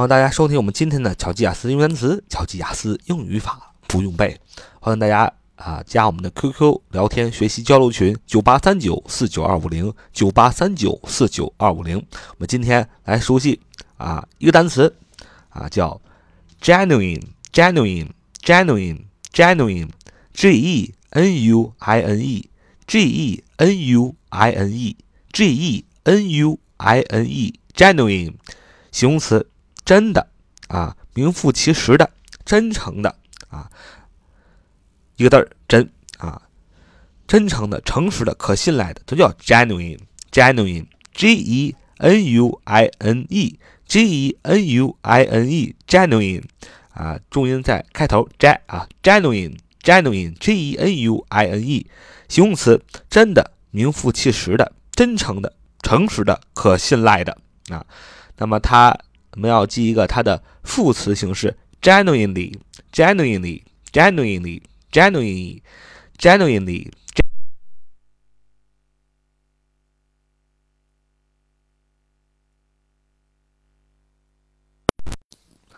欢迎大家收听我们今天的巧记雅思英语单词、巧记雅思英语法不用背。欢迎大家啊加我们的 QQ 聊天学习交流群九八三九四九二五零九八三九四九二五零。我们今天来熟悉啊一个单词啊叫 genuine，genuine，genuine，genuine，G E N U I N E，G E N U I N E，G E N U I N E，genuine，形容词。真的啊，名副其实的，真诚的啊，一个字儿真啊，真诚的、诚实的、可信赖的，都叫 genuine，genuine，G E N U I N E，G E N U I N E，genuine 啊，重音在开头 g 啊，genuine，genuine，G E N U I N E，形容词，真的，名副其实的，真诚的、诚实的、可信赖的啊，那么它。我们要记一个它的副词形式，genuinely，genuinely，genuinely，genuinely，genuinely。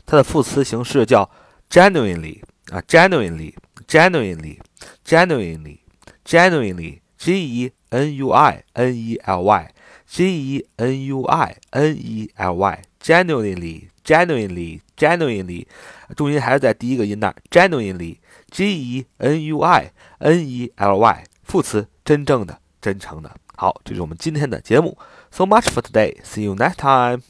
它的副词形式叫 genuinely 啊，genuinely，genuinely，genuinely，genuinely，G E N U I N E L Y，G E N U I N E L Y。Genuinely, genuinely, genuinely，重音还是在第一个音那儿。genuinely，g e n u i n e l y，副词，真正的，真诚的。好，这是我们今天的节目。So much for today. See you next time.